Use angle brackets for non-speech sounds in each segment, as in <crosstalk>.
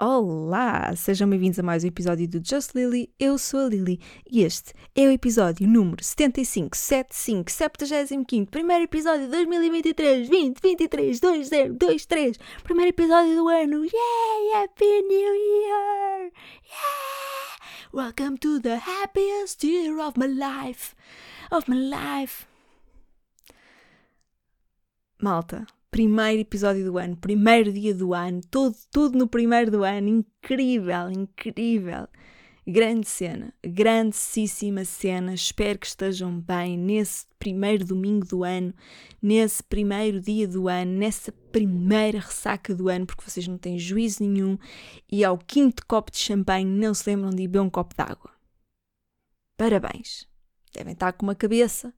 Olá, sejam bem-vindos a mais um episódio do Just Lily. Eu sou a Lily e este é o episódio número 75, 75, 75, primeiro episódio de 2023, 20, 23, 20, 23, primeiro episódio do ano. Yeah, Happy New Year! Yeah! Welcome to the happiest year of my life, of my life. Malta, primeiro episódio do ano, primeiro dia do ano, tudo, tudo no primeiro do ano, incrível, incrível. Grande cena, grandíssima cena. Espero que estejam bem nesse primeiro domingo do ano, nesse primeiro dia do ano, nessa primeira ressaca do ano, porque vocês não têm juízo nenhum e ao quinto copo de champanhe não se lembram de beber um copo de água. Parabéns. Devem estar com uma cabeça.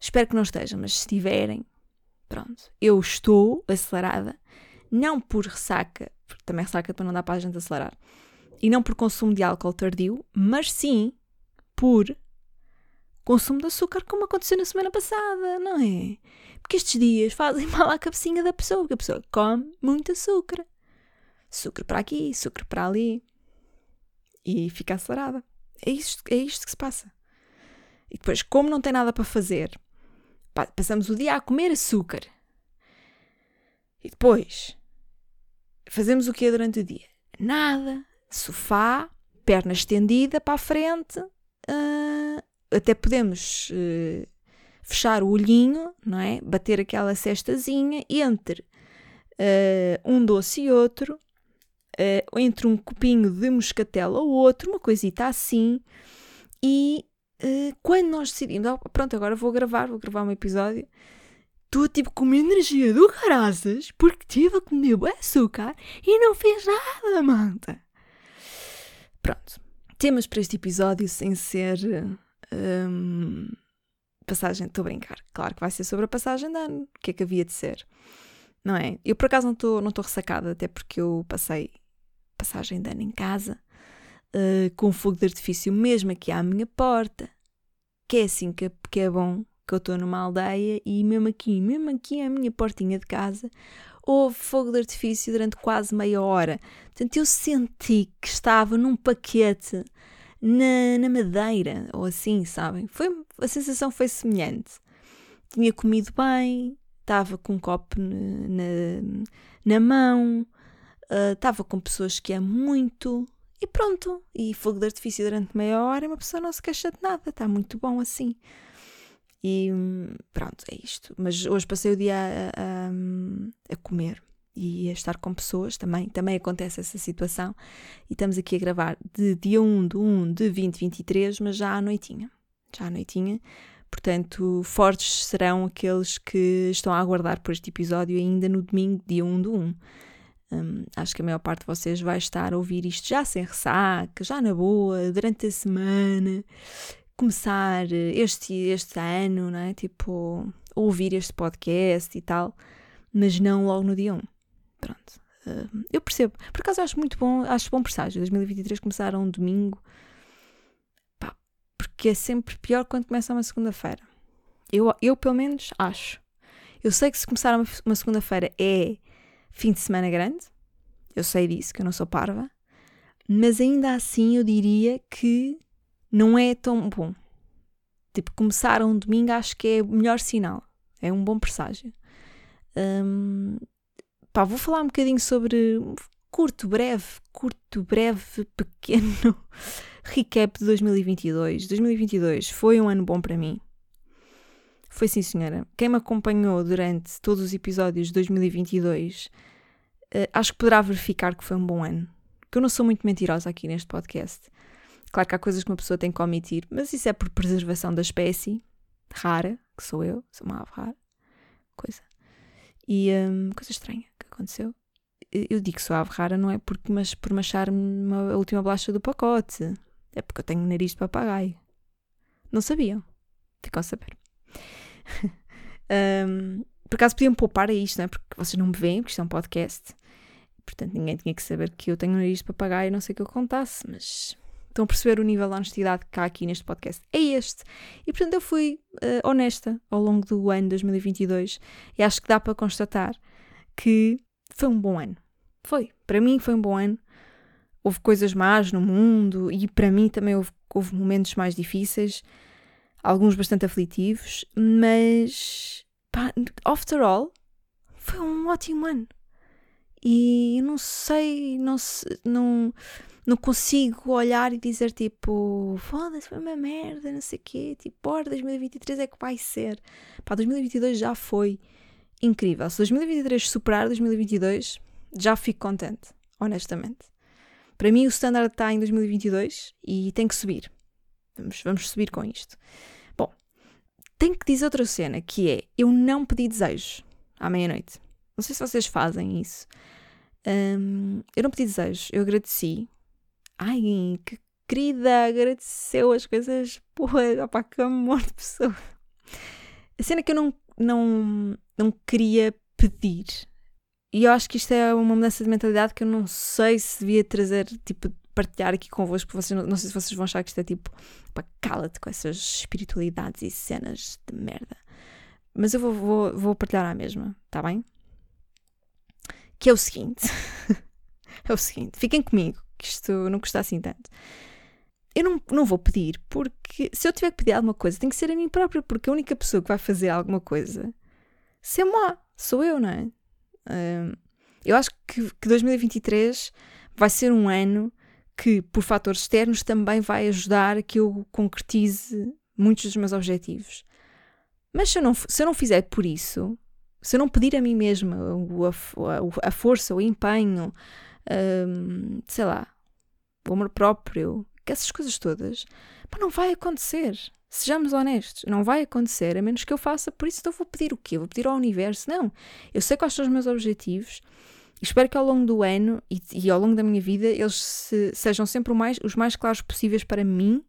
Espero que não estejam, mas se estiverem, Pronto, eu estou acelerada, não por ressaca, porque também ressaca para não dar para a gente acelerar, e não por consumo de álcool tardio, mas sim por consumo de açúcar, como aconteceu na semana passada, não é? Porque estes dias fazem <laughs> mal à cabecinha da pessoa, porque a pessoa come muito açúcar. Açúcar para aqui, açúcar para ali. E fica acelerada. É isto, é isto que se passa. E depois, como não tem nada para fazer, passamos o dia a comer açúcar. E depois fazemos o que durante o dia? Nada. Sofá, perna estendida para a frente. Uh, até podemos uh, fechar o olhinho, não é? Bater aquela cestazinha entre uh, um doce e outro, entre um copinho de moscatel ou outro, uma coisita assim, e uh, quando nós decidimos, oh, pronto, agora vou gravar, vou gravar um episódio, estou tipo com uma energia do caraças porque tive a comer açúcar e não fez nada, manta. Pronto. Temas para este episódio sem ser. Um, passagem, estou a brincar. Claro que vai ser sobre a passagem de ano. O que é que havia de ser? Não é? Eu por acaso não estou não ressacada, até porque eu passei passagem de ano em casa uh, com fogo de artifício mesmo aqui à minha porta, que é assim que, que é bom, que eu estou numa aldeia e mesmo aqui, mesmo aqui à minha portinha de casa, houve fogo de artifício durante quase meia hora. Portanto, eu senti que estava num paquete na, na madeira, ou assim, sabem? Foi, a sensação foi semelhante. Tinha comido bem, estava com um copo na, na, mão, uh, estava com pessoas que é muito, e pronto. E fogo de artifício durante meia hora e uma pessoa não se queixa de nada. Está muito bom assim. E pronto, é isto. Mas hoje passei o dia a, a, a, comer e a estar com pessoas também. Também acontece essa situação. E estamos aqui a gravar de dia 1 de 1 de 2023, mas já à noitinha. Já à noitinha. Portanto, fortes serão aqueles que estão a aguardar por este episódio ainda no domingo, dia 1 de 1. Um, acho que a maior parte de vocês vai estar a ouvir isto já sem ressaca, já na boa, durante a semana, começar este, este ano, não é? Tipo, ouvir este podcast e tal, mas não logo no dia 1. Pronto. Uh, eu percebo. Por acaso acho muito bom, acho bom presságio 2023 começar a um domingo, pá, porque é sempre pior quando começa uma segunda-feira. Eu, eu, pelo menos, acho. Eu sei que se começar uma, uma segunda-feira é fim de semana grande, eu sei disso, que eu não sou parva, mas ainda assim eu diria que não é tão bom. Tipo, começar um domingo acho que é o melhor sinal, é um bom presságio. Um, pá, vou falar um bocadinho sobre curto, breve, curto, breve, pequeno <laughs> recap de 2022. 2022 foi um ano bom para mim. Foi sim, senhora. Quem me acompanhou durante todos os episódios de 2022, uh, acho que poderá verificar que foi um bom ano. Que eu não sou muito mentirosa aqui neste podcast. Claro que há coisas que uma pessoa tem que omitir, mas isso é por preservação da espécie rara, que sou eu, sou uma ave rara. Coisa. E um, coisa estranha que aconteceu. Eu digo que sou ave rara não é porque, mas por machar-me a última bolacha do pacote. É porque eu tenho nariz de papagaio. Não sabiam. Ficam a saber <laughs> um, por acaso podiam poupar a isto, não é? Porque vocês não me veem, porque isto é um podcast. Portanto, ninguém tinha que saber que eu tenho nariz para pagar e não sei o que eu contasse, mas estão a perceber o nível de honestidade que há aqui neste podcast. É este. E portanto, eu fui uh, honesta ao longo do ano 2022 e acho que dá para constatar que foi um bom ano. Foi. Para mim foi um bom ano. Houve coisas más no mundo e para mim também houve, houve momentos mais difíceis, alguns bastante aflitivos, mas pá, after all, foi um ótimo ano. E não sei, não, não, não consigo olhar e dizer tipo, foda-se, foi uma merda, não sei o quê, tipo, bora, 2023 é que vai ser. Pá, 2022 já foi incrível. Se 2023 superar 2022, já fico contente, honestamente. Para mim, o standard está em 2022 e tem que subir. Vamos, vamos subir com isto. Tenho que dizer outra cena que é: eu não pedi desejos à meia-noite. Não sei se vocês fazem isso. Um, eu não pedi desejos, eu agradeci. Ai, que querida, agradeceu as coisas. Porra, opá, que amor de pessoa. A cena que eu não, não, não queria pedir. E eu acho que isto é uma mudança de mentalidade que eu não sei se devia trazer, tipo, partilhar aqui convosco, vocês, não, não sei se vocês vão achar que isto é tipo, pá, cala-te com essas espiritualidades e cenas de merda. Mas eu vou, vou, vou partilhar à mesma, tá bem? Que é o seguinte: <laughs> é o seguinte, fiquem comigo, que isto não custa assim tanto. Eu não, não vou pedir, porque se eu tiver que pedir alguma coisa, tem que ser a mim própria, porque a única pessoa que vai fazer alguma coisa, se é moi, sou eu, não é? eu acho que, que 2023 vai ser um ano que, por fatores externos, também vai ajudar que eu concretize muitos dos meus objetivos. Mas se eu não, se eu não fizer por isso, se eu não pedir a mim mesma a, a, a força, o empenho, um, sei lá, o amor próprio, essas coisas todas, não vai acontecer. Sejamos honestos, não vai acontecer a menos que eu faça, por isso então vou pedir o quê? Vou pedir ao universo? Não. Eu sei quais são os meus objetivos espero que ao longo do ano e, e ao longo da minha vida eles se, sejam sempre mais, os mais claros possíveis para mim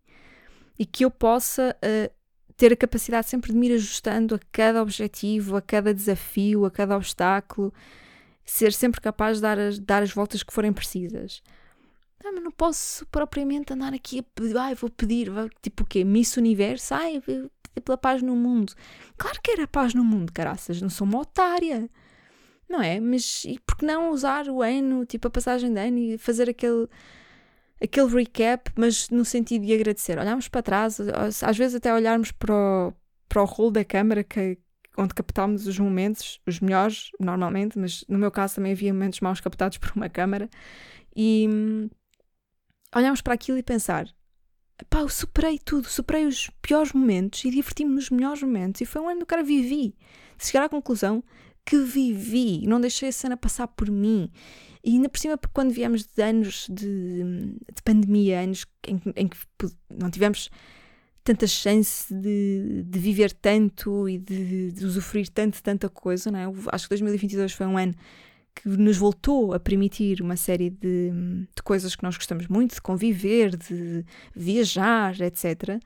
e que eu possa uh, ter a capacidade sempre de me ir ajustando a cada objetivo, a cada desafio, a cada obstáculo, ser sempre capaz de dar as, dar as voltas que forem precisas. Não, mas não posso propriamente andar aqui a pedir, ai, vou pedir, tipo o quê? Miss Universo? Ai, pela paz no mundo. Claro que era paz no mundo, caraças, não sou uma otária. Não é? Mas e por que não usar o ano, tipo a passagem de ano e fazer aquele, aquele recap, mas no sentido de agradecer? Olharmos para trás, às vezes até olharmos para o, para o rolo da câmara que, onde captámos os momentos, os melhores, normalmente, mas no meu caso também havia momentos maus captados por uma câmara. E hum, olharmos para aquilo e pensar: pá, eu superei tudo, superei os piores momentos e diverti-me nos melhores momentos. E foi um ano do cara vivi. De chegar à conclusão que vivi, não deixei a cena passar por mim. E ainda por cima, quando viemos de anos de, de pandemia, anos em, em, que não tivemos tanta chance de, de viver tanto e de, de usufruir tanto, tanta coisa, não é? Acho que 2022 foi um ano que nos voltou a permitir uma série de, de coisas que nós gostamos muito, de conviver, de viajar, etc.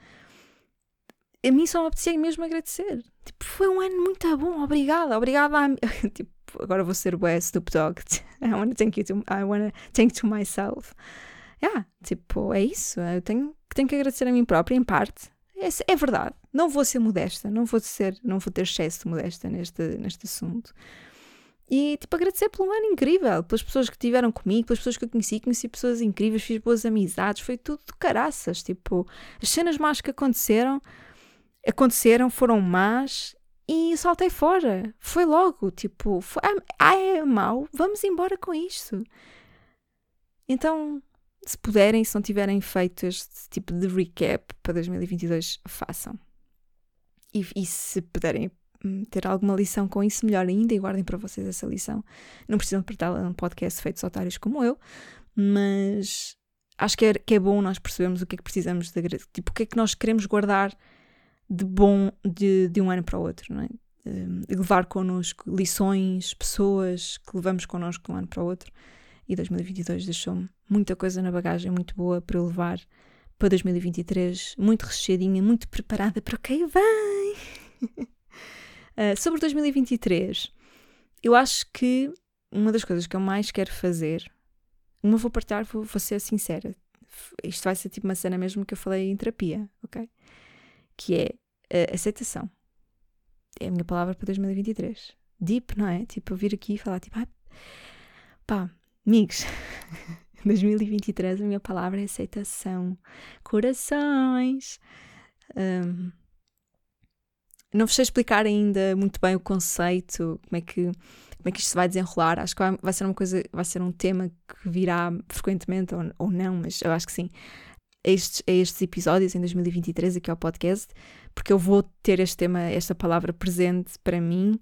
A mim só me apetecia mesmo agradecer. Tipo, foi um ano muito bom, obrigada, obrigada a... <laughs> tipo, agora vou ser o Snoop Dogg. <laughs> I wanna thank you to, I wanna thank to myself. Yeah, tipo, é isso. Eu tenho, tenho que agradecer a mim própria, em parte. É, é verdade. Não vou ser modesta, não vou ser, não vou ter excesso de modesta neste, neste assunto. E, tipo, agradecer pelo ano incrível, pelas pessoas que estiveram comigo, pelas pessoas que eu conheci, conheci pessoas incríveis, fiz boas amizades, foi tudo de caraças. Tipo, as cenas más que aconteceram, aconteceram, foram más e saltei fora. Foi logo, tipo, foi, ah, é mau, vamos embora com isto. Então, se puderem, se não tiverem feito este tipo de recap para 2022, façam. E, e se puderem Hum, ter alguma lição com isso, melhor ainda, e guardem para vocês essa lição. Não precisam apertar num podcast feito de otários como eu, mas acho que é, que é bom nós percebermos o que é que precisamos de tipo, o que é que nós queremos guardar de bom de, de um ano para o outro, não é? De levar connosco lições, pessoas que levamos connosco de um ano para o outro. E 2022 deixou-me muita coisa na bagagem, muito boa para eu levar para 2023, muito recheadinha, muito preparada para o que vem. Uh, <laughs> sobre 2023, eu acho que uma das coisas que eu mais quero fazer, uma vou partilhar, vou, vou ser sincera. Isto vai ser tipo uma cena mesmo que eu falei em terapia, ok? Que é aceitação. É a minha palavra para 2023. Deep, não é? Tipo, eu vir aqui e falar, tipo, ah, pá, Amigos, <laughs> 2023 a minha palavra é aceitação. Corações. Um, não vos sei explicar ainda muito bem o conceito, como é que como é que isto se vai desenrolar. Acho que vai, vai ser uma coisa, vai ser um tema que virá frequentemente ou, ou não, mas eu acho que sim. A estes, a estes episódios em 2023 aqui ao podcast, porque eu vou ter este tema, esta palavra presente para mim.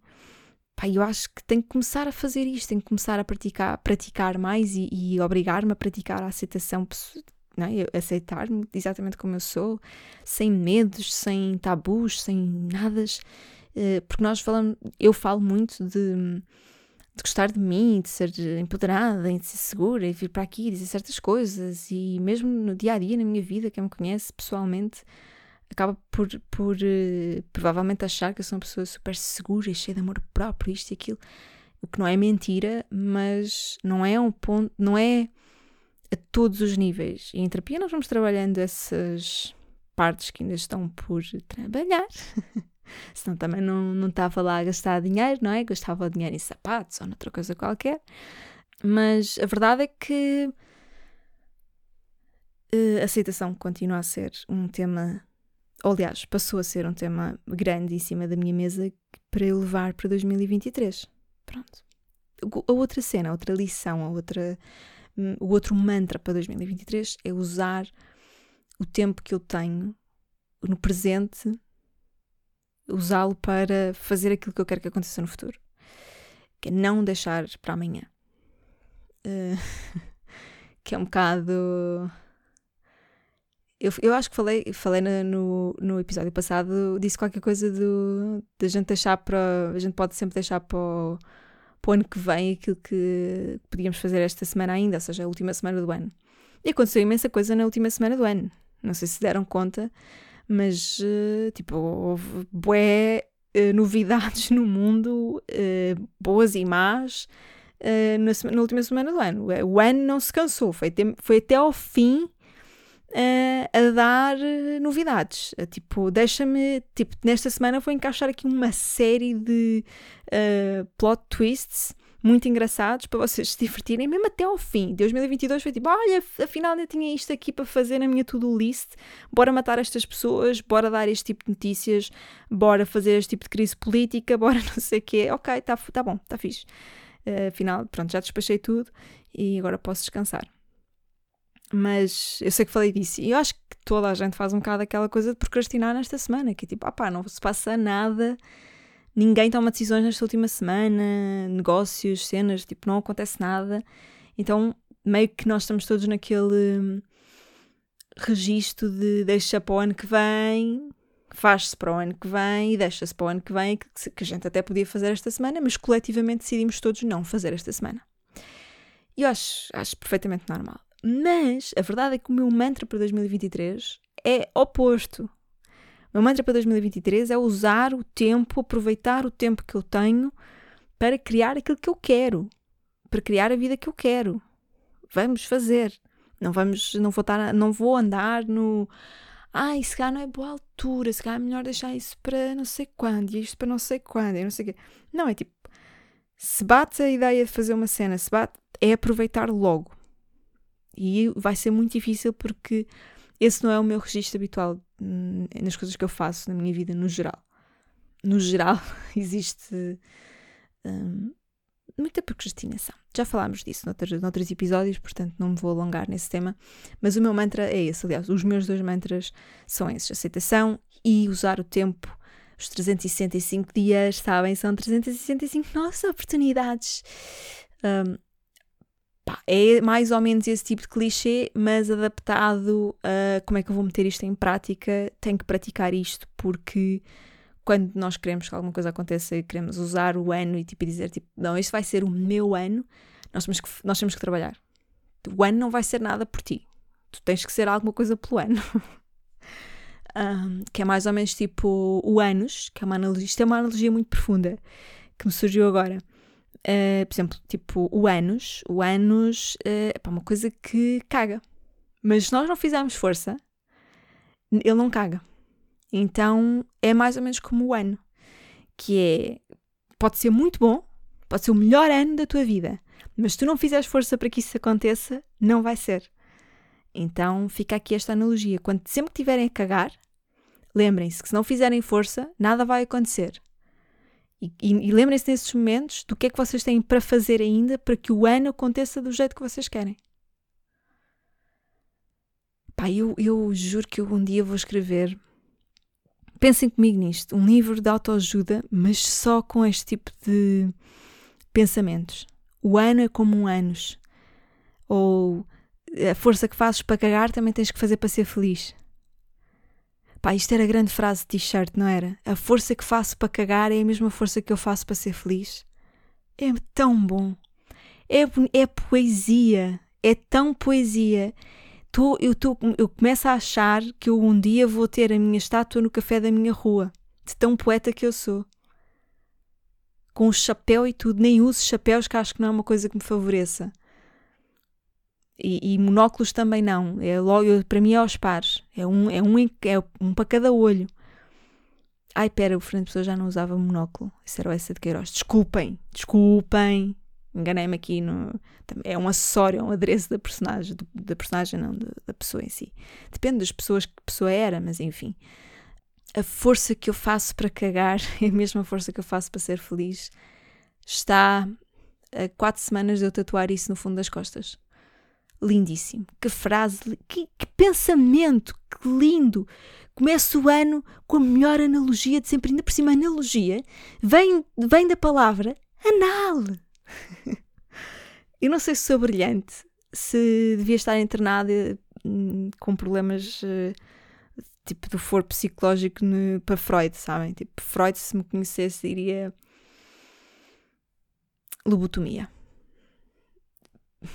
Pá, eu acho que tenho que começar a fazer isto, tenho que começar a praticar, praticar mais e, e obrigar-me a praticar a aceitação não é? aceitar-me exatamente como eu sou, sem medos, sem tabus, sem nada. Eh, porque nós falamos, eu falo muito de de gostar de mim, de ser empoderada, de ser segura e vir para aqui e dizer certas coisas. E mesmo no dia a dia, na minha vida, quem me conhece pessoalmente, acaba por, por uh, provavelmente achar que eu sou uma pessoa super segura e cheia de amor próprio, isto e aquilo. O que não é mentira, mas não é um ponto, não é a todos os níveis. E em terapia nós vamos trabalhando essas partes que ainda estão por trabalhar. <laughs> senão também não, não estava lá a gastar dinheiro, não é? Gastava dinheiro em sapatos ou noutra coisa qualquer. Mas a verdade é que uh, aceitação continua a ser um tema, ou, aliás, passou a ser um tema grande em cima da minha mesa para eu levar para 2023. Pronto. A outra cena, a outra lição, a outra, hum, o outro mantra para 2023 é usar o tempo que eu tenho no presente usá-lo para fazer aquilo que eu quero que aconteça no futuro. Que é não deixar para amanhã. Uh, <laughs> que é um bocado. Eu, eu acho que falei, falei no, no episódio passado, disse qualquer coisa do, de a gente deixar para. A gente pode sempre deixar para o, para o ano que vem aquilo que podíamos fazer esta semana ainda, ou seja, a última semana do ano. E aconteceu imensa coisa na última semana do ano. Não sei se deram conta, mas uh, tipo, houve bué uh, novidades no mundo, uh, boas e más, na, na, última semana do ano. O ano não se cansou, foi, até, foi até ao fim a dar novidades. tipo, deixa-me, tipo, nesta semana vou encaixar aqui uma série de plot twists muito engraçados para vocês se divertirem, mesmo até ao fim. 2022 foi tipo, olha, afinal eu tinha isto aqui para fazer na minha to-do list, bora matar estas pessoas, bora dar este tipo de notícias, bora fazer este tipo de crise política, bora <laughs> não sei o quê. Ok, tá, tá bom, tá fixe. Uh, afinal, pronto, já despachei tudo e agora posso descansar. Mas eu sei que falei disso e eu acho que toda a gente faz um bocado aquela coisa de procrastinar nesta semana, que é tipo, ah pá, não se passa nada ninguém toma decisões nesta última semana, negócios, cenas, tipo, não acontece nada. Então, meio que nós estamos todos naquele hum, registro de deixa para o ano que vem, faz-se para o ano que vem e deixa-se para o ano que vem, que, que a gente até podia fazer esta semana, mas coletivamente decidimos todos não fazer esta semana. E eu acho, acho perfeitamente normal. Mas a verdade é que o meu mantra para 2023 é oposto. Meu mantra para 2023 é usar o tempo, aproveitar o tempo que eu tenho para criar aquilo que eu quero, para criar a vida que eu quero. Vamos fazer. Não vamos, não vou, estar, não vou andar no ai, se calhar não é boa altura, se calhar é melhor deixar isso para não sei quando, e isto para não sei quando, e não sei o quê. Não, é tipo, se bate a ideia de fazer uma cena, se bate, é aproveitar logo. E vai ser muito difícil porque esse não é o meu registro habitual nas coisas que eu faço na minha vida, no geral. No geral, <laughs> existe hum, muita procrastinação. Já falámos disso noutros, noutros episódios, portanto não me vou alongar nesse tema. Mas o meu mantra é esse. Aliás, os meus dois mantras são esses: aceitação e usar o tempo. Os 365 dias, sabem? São 365 nossas oportunidades. Um, Pá, é mais ou menos esse tipo de clichê, mas adaptado a como é que eu vou meter isto em prática. Tenho que praticar isto porque quando nós queremos que alguma coisa aconteça e queremos usar o ano e tipo, dizer tipo, não, este vai ser o meu ano, nós temos que, nós temos que trabalhar. O ano não vai ser nada por ti. Tu tens que ser alguma coisa pelo ano. <laughs> um, que é mais ou menos tipo o anos, que é uma analogia, isto é uma analogia muito profunda que me surgiu agora. Uh, por exemplo, tipo o anos, o anos uh, é uma coisa que caga. Mas se nós não fizermos força, ele não caga. Então é mais ou menos como o ano, que é pode ser muito bom, pode ser o melhor ano da tua vida, Mas se tu não fizeres força para que isso aconteça, não vai ser. Então fica aqui esta analogia. Quando sempre tiverem a cagar, lembrem-se que se não fizerem força, nada vai acontecer. E, e, lembrem-se nesses momentos do que é que vocês têm para fazer ainda para que o ano aconteça do jeito que vocês querem. Pá, eu, eu juro que eu um dia vou escrever. Pensem comigo nisto: um livro de autoajuda, mas só com este tipo de pensamentos. O ano é como um anos. Ou a força que fazes para cagar também tens que fazer para ser feliz. Pá, isto era a grande frase de t-shirt, não era? A força que faço para cagar é a mesma força que eu faço para ser feliz. É tão bom. É, é poesia. É tão poesia. Tô, eu, tô, eu começo a achar que eu um dia vou ter a minha estátua no café da minha rua. De tão poeta que eu sou. Com o chapéu e tudo. Nem uso chapéus, que acho que não é uma coisa que me favoreça. E, e, monóculos também não. É logo, para mim é aos pares. É um, é um, é um para cada olho. Ai, pera, o Fernando Pessoa já não usava monóculo. Isso era o essa de Queiroz. Desculpem, desculpem. Enganei-me aqui. No, é um acessório, é um adereço da personagem. Da personagem, não, da, pessoa em si. Depende das pessoas que pessoa era, mas enfim. A força que eu faço para cagar <laughs> é a mesma força que eu faço para ser feliz. Está a quatro semanas de eu tatuar isso no fundo das costas lindíssimo. Que frase, que, que, pensamento, que lindo. Começa o ano com a melhor analogia de sempre, ainda por cima, analogia vem, vem da palavra anal. <laughs> Eu não sei se sou brilhante, se devia estar internada hum, com problemas uh, tipo do foro psicológico no, para Freud, sabem? Tipo, Freud, se me conhecesse, diria lobotomia.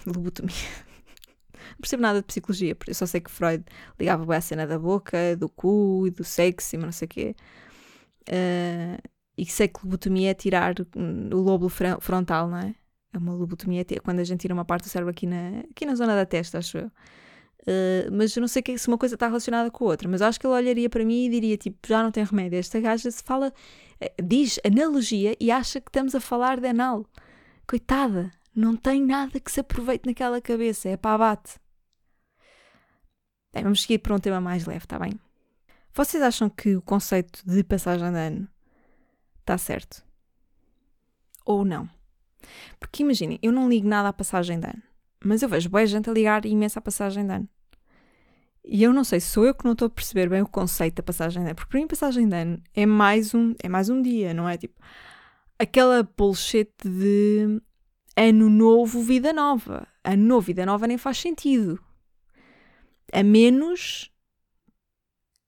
Lobotomia não percebo nada de psicologia, eu só sei que Freud ligava bem a cena da boca, do cu e do sexo e não sei o quê. Uh, e sei que lobotomia é tirar o lobo frontal, não é? É uma lobotomia é quando a gente tira uma parte do cérebro aqui na, aqui na zona da testa, acho eu. Uh, mas eu não sei se uma coisa está relacionada com a outra, mas acho que ele olharia para mim e diria tipo, já não tem remédio. Esta gaja se fala, eh, diz analogia e acha que estamos a falar de anal. Coitada, não tem nada que se aproveite naquela cabeça, é para abate. Bem, vamos seguir para um tema mais leve, está bem? Vocês acham que o conceito de passagem de ano está certo? Ou não? Porque imaginem, eu não ligo nada à passagem de ano, mas eu vejo boa gente a ligar imenso à passagem de ano. E eu não sei, sou eu que não estou a perceber bem o conceito da passagem de ano, porque para mim passagem de ano é mais um, é mais um dia, não é? Tipo, aquela bullshit de ano novo, vida nova. Ano novo, vida nova nem faz sentido a menos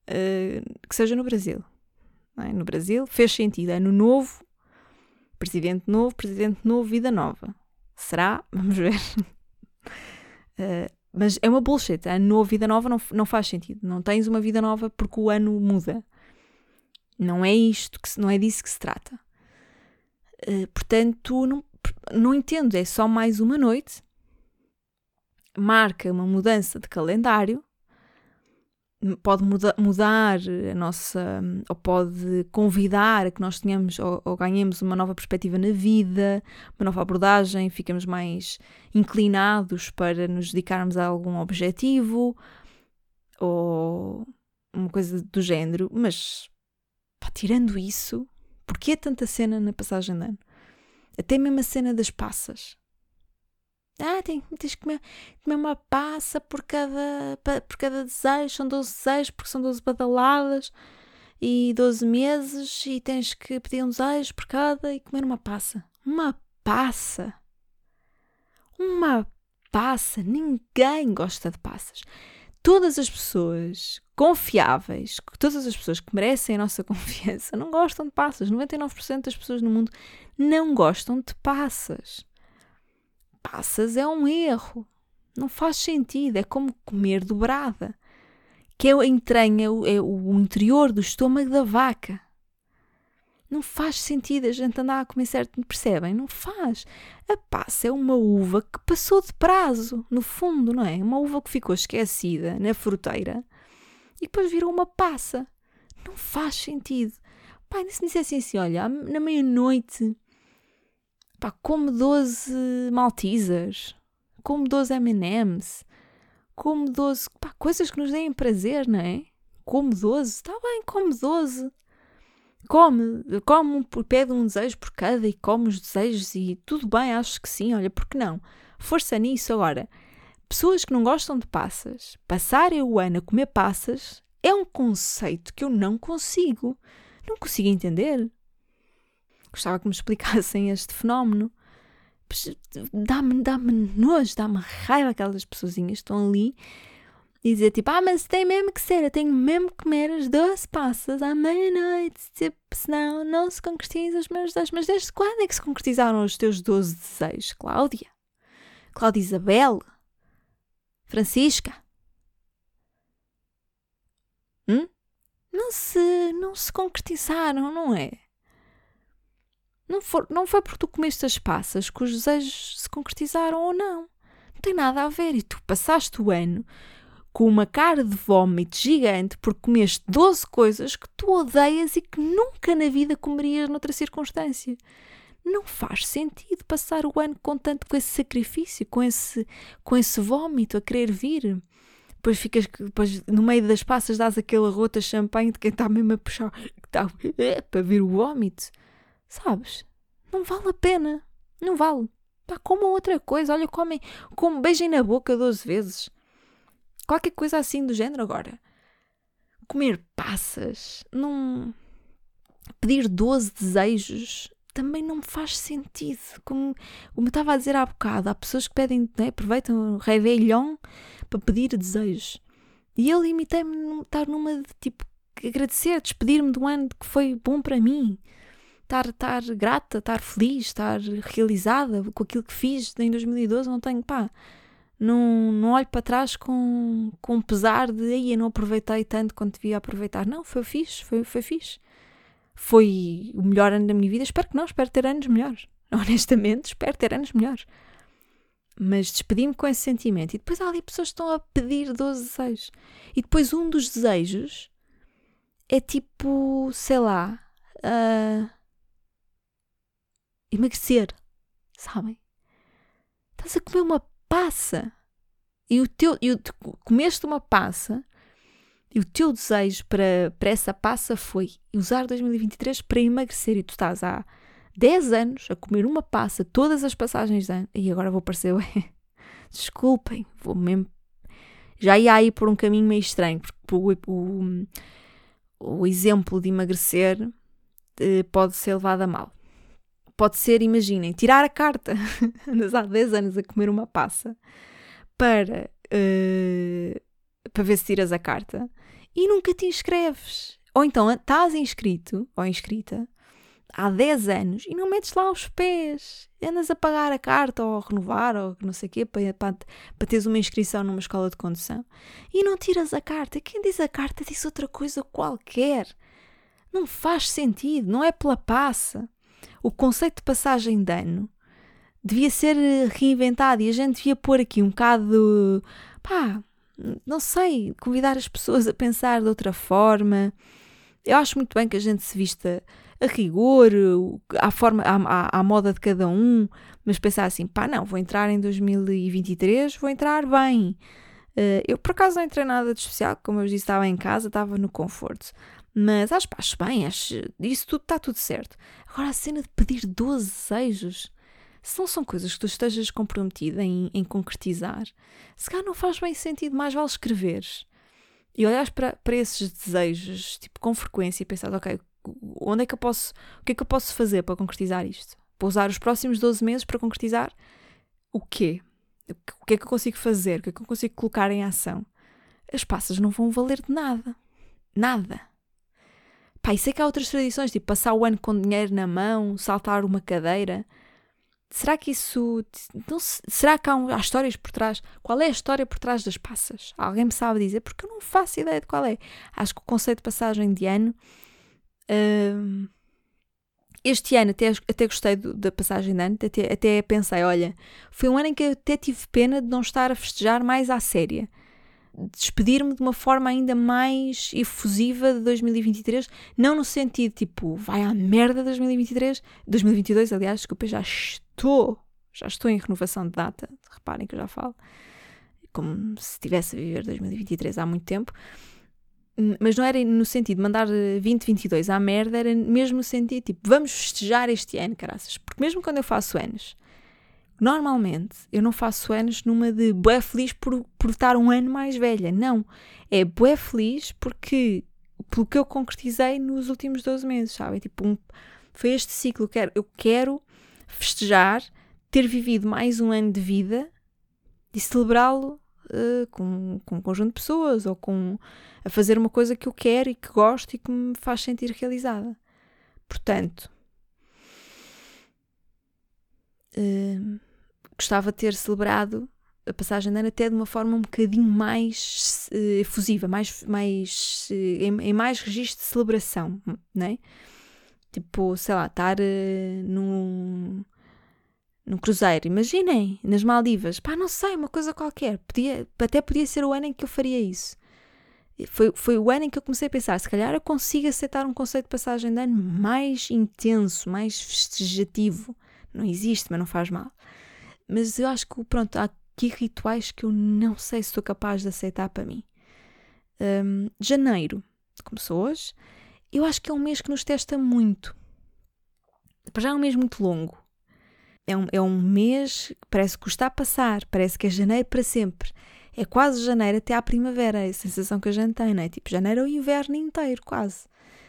uh, que seja no Brasil. É? No Brasil fez sentido. Ano novo, presidente novo, presidente novo, vida nova. Será? <laughs> Vamos ver. uh, mas é uma bullshit. Ano novo, vida nova não, não faz sentido. Não tens uma vida nova porque o ano muda. Não é isto, que se, não é disso que se trata. Uh, portanto, não, não entendo. É só mais uma noite marca uma mudança de calendário, pode muda, mudar a nossa, ou pode convidar a que nós tenhamos ou, ou, ganhemos uma nova perspectiva na vida, uma nova abordagem, ficamos mais inclinados para nos dedicarmos a algum objetivo ou uma coisa do género, mas pá, tirando isso, porquê tanta cena na passagem de ano? Até mesmo a cena das passas. Ah, tem, tens que comer, comer uma passa por cada, por cada desejo, são 12 desejos, porque são 12 badaladas e 12 meses, e tens que pedir um desejo por cada e comer uma passa. Uma passa! Uma passa! Ninguém gosta de passas. Todas as pessoas confiáveis, todas as pessoas que merecem a nossa <laughs> confiança, não gostam de passas. 99% das pessoas no mundo não gostam de passas passas é um erro. Não faz sentido. É como comer dobrada. Que é a entranha, é o interior do estômago da vaca. Não faz sentido a gente andar a comer certo, percebem? Não faz. A passa é uma uva que passou de prazo, no fundo, não é? Uma uva que ficou esquecida na fruteira e depois virou uma passa. Não faz sentido. Pai, se me dissessem assim, olha, na meia-noite Pá, como 12 Maltesers, como 12 M&M's, como 12, pá, coisas que nos deem prazer, não é? Como 12, está bem, come 12. Come, come, pede um desejo por cada e come os desejos e tudo bem, acho que sim, olha, porque não? Força nisso agora. Pessoas que não gostam de passas, passarem o ano a comer passas é um conceito que eu não consigo. Não consigo entender. Gostava que me <laughs> explicassem este fenómeno. Dá-me dá nojo, dá-me raiva aquelas pessoazinhas que estão ali e dizer tipo, ah, mas tem mesmo que ser, eu tenho mesmo que comer as 12 passas à meia-noite, tipo, senão não se concretizam os meus desejos. Mas desde quando é que se concretizaram os teus 12 desejos, Cláudia? Cláudia Isabel? Francisca? Hum? Não se, não se concretizaram, não é? Não, for, não foi porque tu comeste as passas que os desejos se concretizaram ou não. Não tem nada a ver. E tu passaste o ano com uma cara de vómito gigante porque comeste 12 coisas que tu odeias e que nunca na vida comerias noutra circunstância. Não faz sentido passar o ano com tanto com esse sacrifício, com esse, com esse vómito a querer vir. Depois ficas, depois no meio das passas dás aquela rota champanhe de quem está mesmo a puxar, está é, para vir o vómito. Sabes? Não vale a pena. Não vale. Pá, comam outra coisa. Olha, comem, comem, beijem na boca 12 vezes. Qualquer coisa assim do género agora. Comer passas. Não. Pedir 12 desejos também não me faz sentido. Como, como eu estava a dizer há bocado, há pessoas que pedem, né, aproveitam o Réveillon para pedir desejos. E eu limitei-me a estar numa de tipo agradecer, despedir-me de um ano que foi bom para mim estar, estar grata, estar feliz, estar realizada com aquilo que fiz em 2012, não tenho, pá, não, não olho para trás com, com pesar de aí eu não aproveitei tanto quanto devia aproveitar. Não, foi fixe, foi, foi fixe. Foi o melhor ano da minha vida. Espero que não, espero ter anos melhores. <laughs> Honestamente, espero ter anos melhores. Mas despedi-me com esse sentimento. E depois há ali pessoas que estão a pedir 12 desejos. E depois um dos desejos é tipo, sei lá, uh, emagrecer, sabem? Estás a comer uma passa. E o teu, e o, comeste uma passa e o teu desejo para, para essa passa foi usar 2023 para emagrecer. E tu estás há 10 anos a comer uma passa todas as passagens de ano. E agora vou parecer, <laughs> desculpem, vou mesmo já ia aí por um caminho meio estranho, porque o, o, o exemplo de emagrecer eh, pode ser levado a mal pode ser, imaginem, tirar a carta, <laughs> andas há 10 anos a comer uma passa para, uh, para ver se tiras a carta e nunca te inscreves. Ou então estás inscrito ou inscrita há 10 anos e não metes lá os pés. Andas a pagar a carta ou a renovar ou não sei o quê para, para, para teres uma inscrição numa escola de condução e não tiras a carta. Quem diz a carta diz outra coisa qualquer. Não faz sentido, não é pela passa o conceito de passagem de ano devia ser reinventado e a gente devia pôr aqui um bocado, pá, não sei, convidar as pessoas a pensar de outra forma. Eu acho muito bem que a gente se vista a rigor, à, forma, à, à, moda de cada um, mas pensar assim, pá, não, vou entrar em 2023, vou entrar bem. Uh, eu por acaso não entrei nada de especial, como eu disse, estava em casa, estava no conforto. Mas acho, acho bem, acho, isso tudo está tudo certo. Agora a cena de pedir 12 desejos, se não são coisas que tu estejas comprometida em, em concretizar, se calhar não faz bem sentido, mais vale escreveres e olhares para, para esses desejos, tipo, com frequência e pensar, ok, onde é que eu posso, o que é que eu posso fazer para concretizar isto? Para usar os próximos 12 meses para concretizar o quê? O que é que eu consigo fazer? O que é que eu consigo colocar em ação? As passas não vão valer de nada. Nada. Pá, e sei que há outras tradições, tipo passar o ano com dinheiro na mão, saltar uma cadeira. Será que isso. Não, será que há, um, há, histórias por trás? Qual é a história por trás das passas? Alguém me sabe dizer? Porque eu não faço ideia de qual é. Acho que o conceito de passagem de ano. Uh, este ano até, até gostei do, da passagem de ano, até, até pensei: olha, foi um ano em que eu até tive pena de não estar a festejar mais à séria despedir-me de uma forma ainda mais efusiva de 2023, não no sentido tipo, vai à merda 2023, 2022, aliás, desculpa, já estou, já estou em renovação de data, reparem que eu já falo, como se estivesse a viver 2023 há muito tempo, mas não era no sentido de mandar 2022 à merda, era mesmo no sentido tipo, vamos festejar este ano, caraças. Porque mesmo quando eu faço anos, normalmente eu não faço anos numa de bué feliz por, por estar um ano mais velha. Não. É bué feliz porque pelo que eu concretizei nos últimos 12 meses, sabe? Tipo, um, foi este ciclo. Eu quero, eu quero festejar, ter vivido mais um ano de vida e celebrá-lo uh, com, com um conjunto de pessoas ou com a fazer uma coisa que eu quero e que gosto e que me faz sentir realizada. Portanto, uh, gostava de ter celebrado a passagem de ano até de uma forma um bocadinho mais uh, efusiva, mais, mais, uh, em, em, mais registro de celebração, né? Tipo, sei lá, estar uh, num, num cruzeiro, imaginem, nas Maldivas, pá, não sei, uma coisa qualquer, podia, até podia ser o ano em que eu faria isso. Foi, foi o ano em que eu comecei a pensar, se calhar eu consigo aceitar um conceito de passagem de ano mais intenso, mais festejativo. Não existe, mas não faz mal. Mas eu acho que, pronto, há aqui rituais que eu não sei se sou capaz de aceitar para mim. Um, janeiro, começou hoje, eu acho que é um mês que nos testa muito. Para já é um mês muito longo. É um, é um mês que parece que está a passar, parece que é janeiro para sempre é quase janeiro até à primavera, é a sensação que a gente tem, não é? Tipo, janeiro é o inverno inteiro, quase.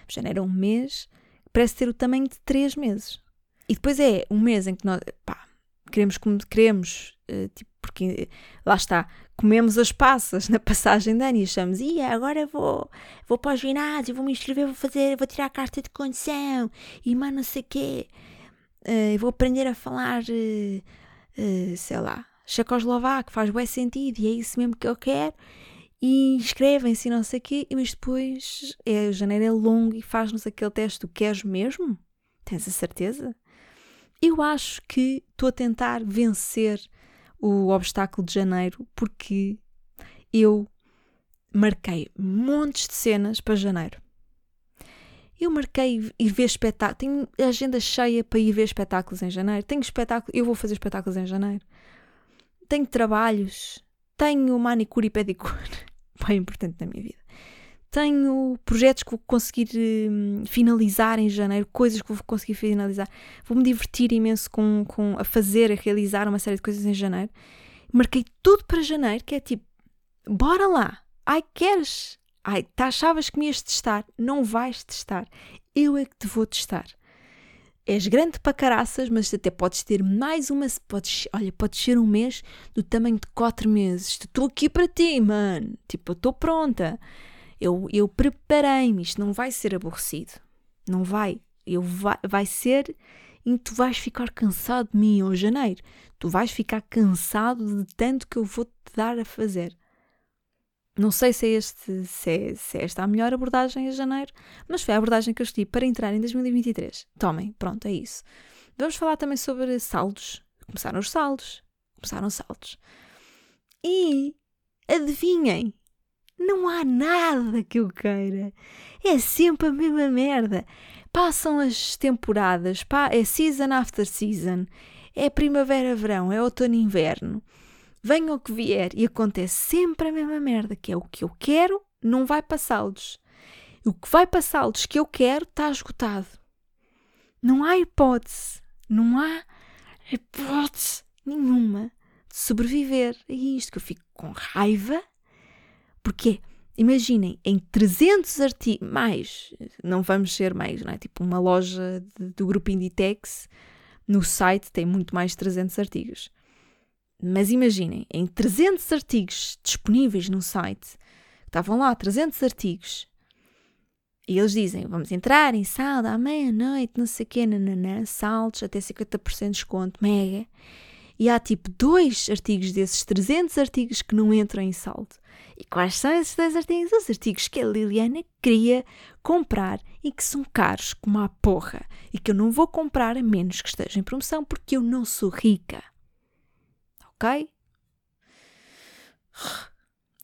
Janeiro é um mês que parece ter o tamanho de três meses. E depois é um mês em que nós, pá, queremos como queremos, uh, tipo, porque lá está, comemos as passas na passagem de ano e achamos, e agora vou, vou para o ginásio, vou me inscrever, vou fazer, vou tirar a carta de condição e mais não sei quê. Uh, vou aprender a falar, uh, sei lá, checoslovaco, faz bem sentido e é isso mesmo que eu quero. E inscrevem-se não sei o quê, mas depois é, janeiro é longo e faz-nos aquele teste: tu queres mesmo? Tens a certeza? Eu acho que estou a tentar vencer o obstáculo de janeiro porque eu marquei montes de cenas para janeiro. Eu marquei ir ver espetáculos. Tenho agenda cheia para ir ver espetáculos em janeiro. Tenho espetáculo. Eu vou fazer espetáculos em janeiro tenho trabalhos, tenho manicure e pedicure, <laughs> bem importante na minha vida. Tenho projetos que vou conseguir hum, finalizar em janeiro, coisas que vou conseguir finalizar. Vou-me divertir imenso com, com a fazer, a realizar uma série de coisas em janeiro. Marquei tudo para janeiro, que é tipo, bora lá. Ai, queres? Ai, tá, achavas que me ias testar? Não vais testar. Eu é que te vou testar és grande para caraças, mas até podes ter mais uma. Podes, olha, podes ser um mês do tamanho de quatro meses. Estou aqui para ti, mano. Tipo, estou pronta. Eu, eu preparei-me. Isto não vai ser aborrecido. Não vai. Eu vai, vai ser. E tu vais ficar cansado de mim em janeiro. Tu vais ficar cansado de tanto que eu vou te dar a fazer. Não sei se é, este, se, é, se é esta a melhor abordagem em janeiro, mas foi a abordagem que eu escolhi para entrar em 2023. Tomem, pronto, é isso. Vamos falar também sobre saldos. Começaram os saldos. Começaram os saldos. E adivinhem, não há nada que eu queira. É sempre a mesma merda. Passam as temporadas, é season after season, é primavera-verão, é outono-inverno venha o que vier e acontece sempre a mesma merda, que é o que eu quero, não vai passá-los. O que vai passá-los que eu quero está esgotado. Não há hipótese, não há hipótese nenhuma de sobreviver a isto, que eu fico com raiva, porque imaginem, em 300 artigos, mais, não vamos ser mais, não é? Tipo uma loja de, do grupo Inditex, no site tem muito mais de 300 artigos. Mas imaginem, em 300 artigos disponíveis no site, estavam lá 300 artigos, e eles dizem, vamos entrar em saldo à meia-noite, não sei o quê, nananã, saldos, até 50% de desconto, mega. E há tipo dois artigos desses 300 artigos que não entram em saldo. E quais são esses dois artigos? Os artigos que a Liliana queria comprar e que são caros como a porra. E que eu não vou comprar a menos que esteja em promoção porque eu não sou rica ok?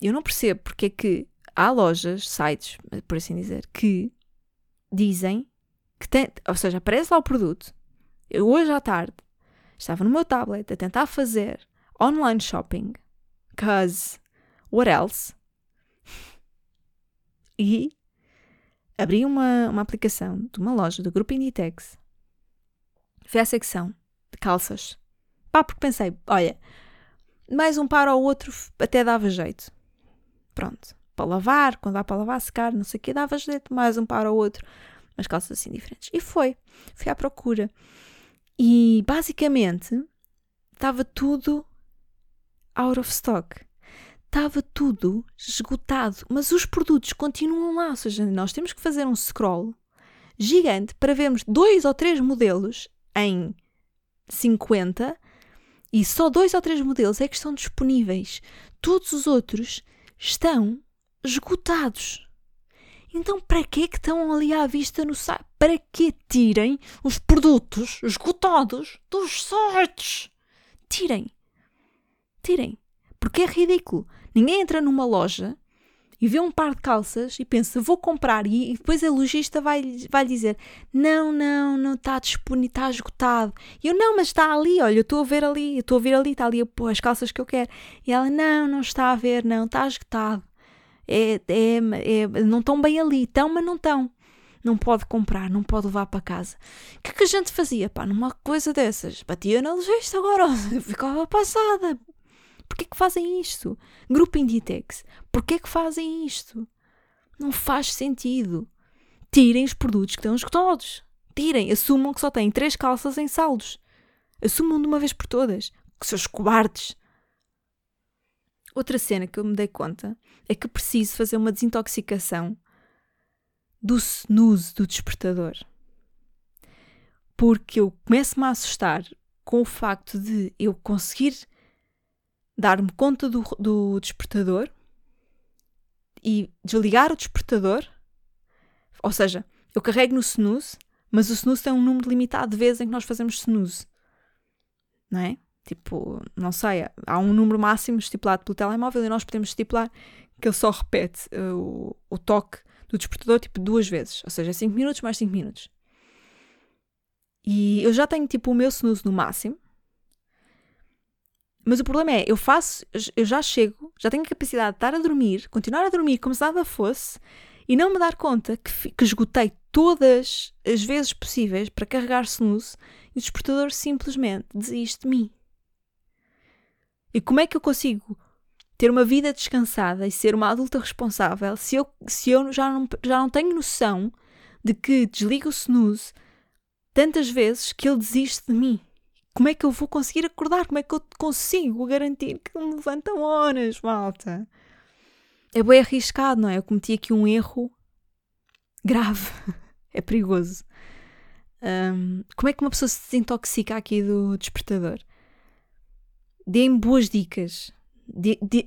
Eu não percebo porque é que há lojas, sites, por assim dizer, que dizem que tem, ou seja, aparece lá o produto. Eu hoje à tarde estava no meu tablet a tentar fazer online shopping, cause what else? <laughs> E abri uma, uma aplicação de uma loja do grupo Inditex. Fui à secção de calças. Pá, porque pensei, olha, mais um par ou outro até dava jeito. Pronto, para lavar, quando dá para lavar, secar, não sei o que, dava jeito, mais um par ou outro, mas calças assim diferentes. E foi, fui à procura. E basicamente estava tudo out of stock. Estava tudo esgotado, mas os produtos continuam lá. Ou seja, nós temos que fazer um scroll gigante para vermos dois ou três modelos em 50 e só dois ou três modelos é que estão disponíveis. Todos os outros estão esgotados. Então, para que que estão ali à vista no site? Para que tirem os produtos esgotados dos sites? Tirem. Tirem. Porque é ridículo. Ninguém entra numa loja e vê um par de calças e pensa, vou comprar, e, depois a lojista vai, vai dizer: Não, não, não está disponível, está esgotado. E eu, não, mas está ali, olha, eu estou a ver ali, eu estou a ver ali, está ali as calças que eu quero. E ela, não, não está a ver, não, está esgotado. É, é, é, não estão bem ali, estão, mas não estão. Não pode comprar, não pode levar para casa. O que é que a gente fazia, pá, numa coisa dessas? Batia na lojista agora, <laughs> ficava passada. Porquê que fazem isto? Grupo Inditex, porquê que fazem isto? Não faz sentido. Tirem os produtos que estão esgotados. Tirem, assumam que só têm três calças em saldos. Assumam de uma vez por todas. Que seus cobardes. Outra cena que eu me dei conta é que preciso fazer uma desintoxicação do snooze do despertador. Porque eu começo-me a assustar com o facto de eu conseguir dar-me conta do, do despertador e desligar o despertador. Ou seja, eu carrego no snooze, mas o snooze tem um número limitado de vezes em que nós fazemos snooze. Não é? Tipo, não sei, há um número máximo estipulado pelo telemóvel e nós podemos estipular que ele só repete uh, o, o toque do despertador tipo duas vezes. Ou seja, 5 minutos mais 5 minutos. E eu já tenho tipo o meu snooze no máximo. Mas o problema é, eu faço, eu já chego, já tenho a capacidade de estar a dormir, continuar a dormir como se nada fosse e não me dar conta que, que esgotei todas as vezes possíveis para carregar snooze e o despertador simplesmente desiste de mim. E como é que eu consigo ter uma vida descansada e ser uma adulta responsável se eu, se eu já, não, já não tenho noção de que desligo o snooze tantas vezes que ele desiste de mim? Como é que eu vou conseguir acordar? Como é que eu consigo garantir que me levantam horas, malta? É bem arriscado, não é? Eu cometi aqui um erro grave. <laughs> é perigoso. Um, como é que uma pessoa se desintoxica aqui do despertador? Deem boas dicas.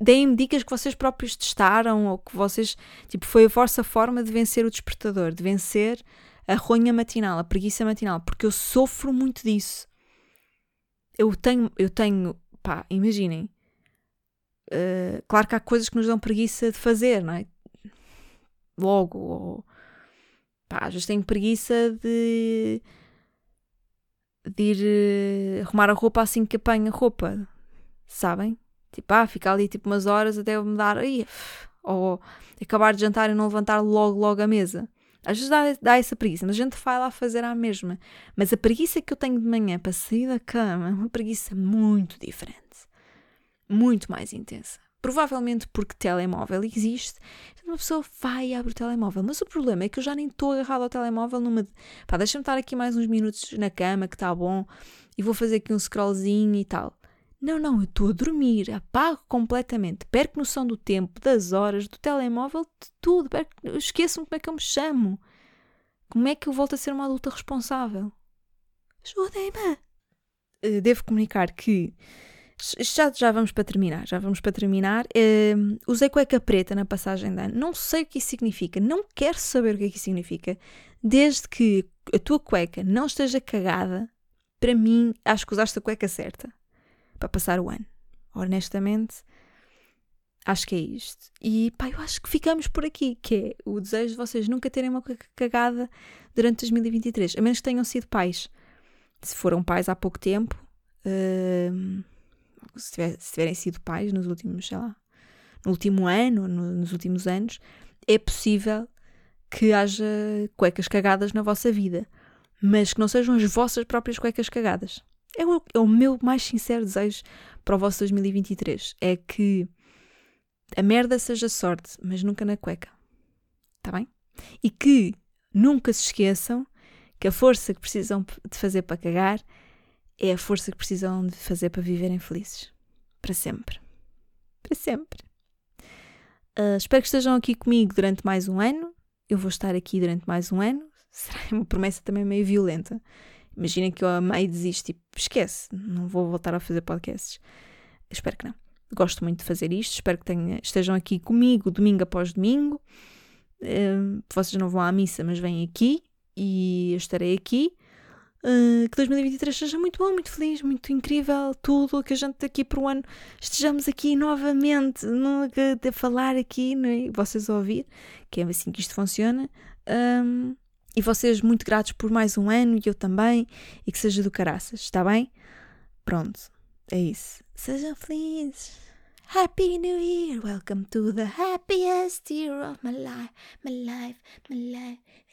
Deem-me dicas que vocês próprios testaram ou que vocês. Tipo, foi a vossa forma de vencer o despertador, de vencer a ronha matinal, a preguiça matinal, porque eu sofro muito disso eu tenho, eu tenho, pá, imaginem. Uh, claro que há coisas que nos dão preguiça de fazer, não é? Logo, ou pá, às vezes tenho preguiça de, de ir uh, arrumar a roupa assim que apanho a roupa, sabem? Tipo, ah, ficar ali tipo umas horas até eu me dar, ou acabar de jantar e não levantar logo, logo a mesa. Às vezes dá, dá essa preguiça, mas a gente vai lá fazer a mesma. Mas a preguiça que eu tenho de manhã para sair da cama é uma preguiça muito diferente. Muito mais intensa. Provavelmente porque telemóvel existe, uma pessoa vai e abre o telemóvel. Mas o problema é que eu já nem estou agarrado ao telemóvel numa. Pá, deixa-me estar aqui mais uns minutos na cama, que está bom, e vou fazer aqui um scrollzinho e tal. Não, não, eu estou a dormir, apago completamente, perco noção do tempo, das horas, do telemóvel, de tudo, esqueço-me como é que eu me chamo. Como é que eu volto a ser uma adulta responsável? Ajudem-me! Eh, devo comunicar que já, já vamos para terminar, já vamos para terminar. Uh, usei cueca preta na passagem de ano. Não sei o que isso significa, não quero saber o que é que isso significa. Desde que a tua cueca não esteja cagada, para mim, acho que usaste a cueca certa para passar o ano. Honestamente, acho que é isto. E pá, eu acho que ficamos por aqui, que é o desejo de vocês nunca terem uma cagada durante 2023, a menos que tenham sido pais. Se foram pais há pouco tempo, uh, se, tiver, se, tiverem sido pais nos últimos, sei lá, no último ano, no, nos últimos anos, é possível que haja cuecas cagadas na vossa vida, mas que não sejam as vossas próprias cuecas cagadas. É o, é o meu mais sincero desejo para o vosso 2023. É que a merda seja sorte, mas nunca na cueca. Está bem? E que nunca se esqueçam que a força que precisam de fazer para cagar é a força que precisam de fazer para viverem felizes. Para sempre. Para sempre. Uh, espero que estejam aqui comigo durante mais um ano. Eu vou estar aqui durante mais um ano. <laughs> Será uma promessa também meio violenta. Imaginem que eu a meio desisto e tipo, esquece, não vou voltar a fazer podcasts. Espero que não. Gosto muito de fazer isto. Espero que tenha, estejam aqui comigo domingo após domingo. Uh, vocês não vão à missa, mas vêm aqui e eu estarei aqui. Uh, que 2023 seja muito bom, muito feliz, muito incrível, tudo, que a gente daqui para o ano estejamos aqui novamente no, a, falar aqui, né? vocês ouvir, que é assim que isto funciona. Um, e vocês muito gratos por mais um ano e eu também, e que seja do caraças, está bem? Pronto, é isso. Sejam felizes. Happy New Year, welcome to the happiest year of my life, my life, my life.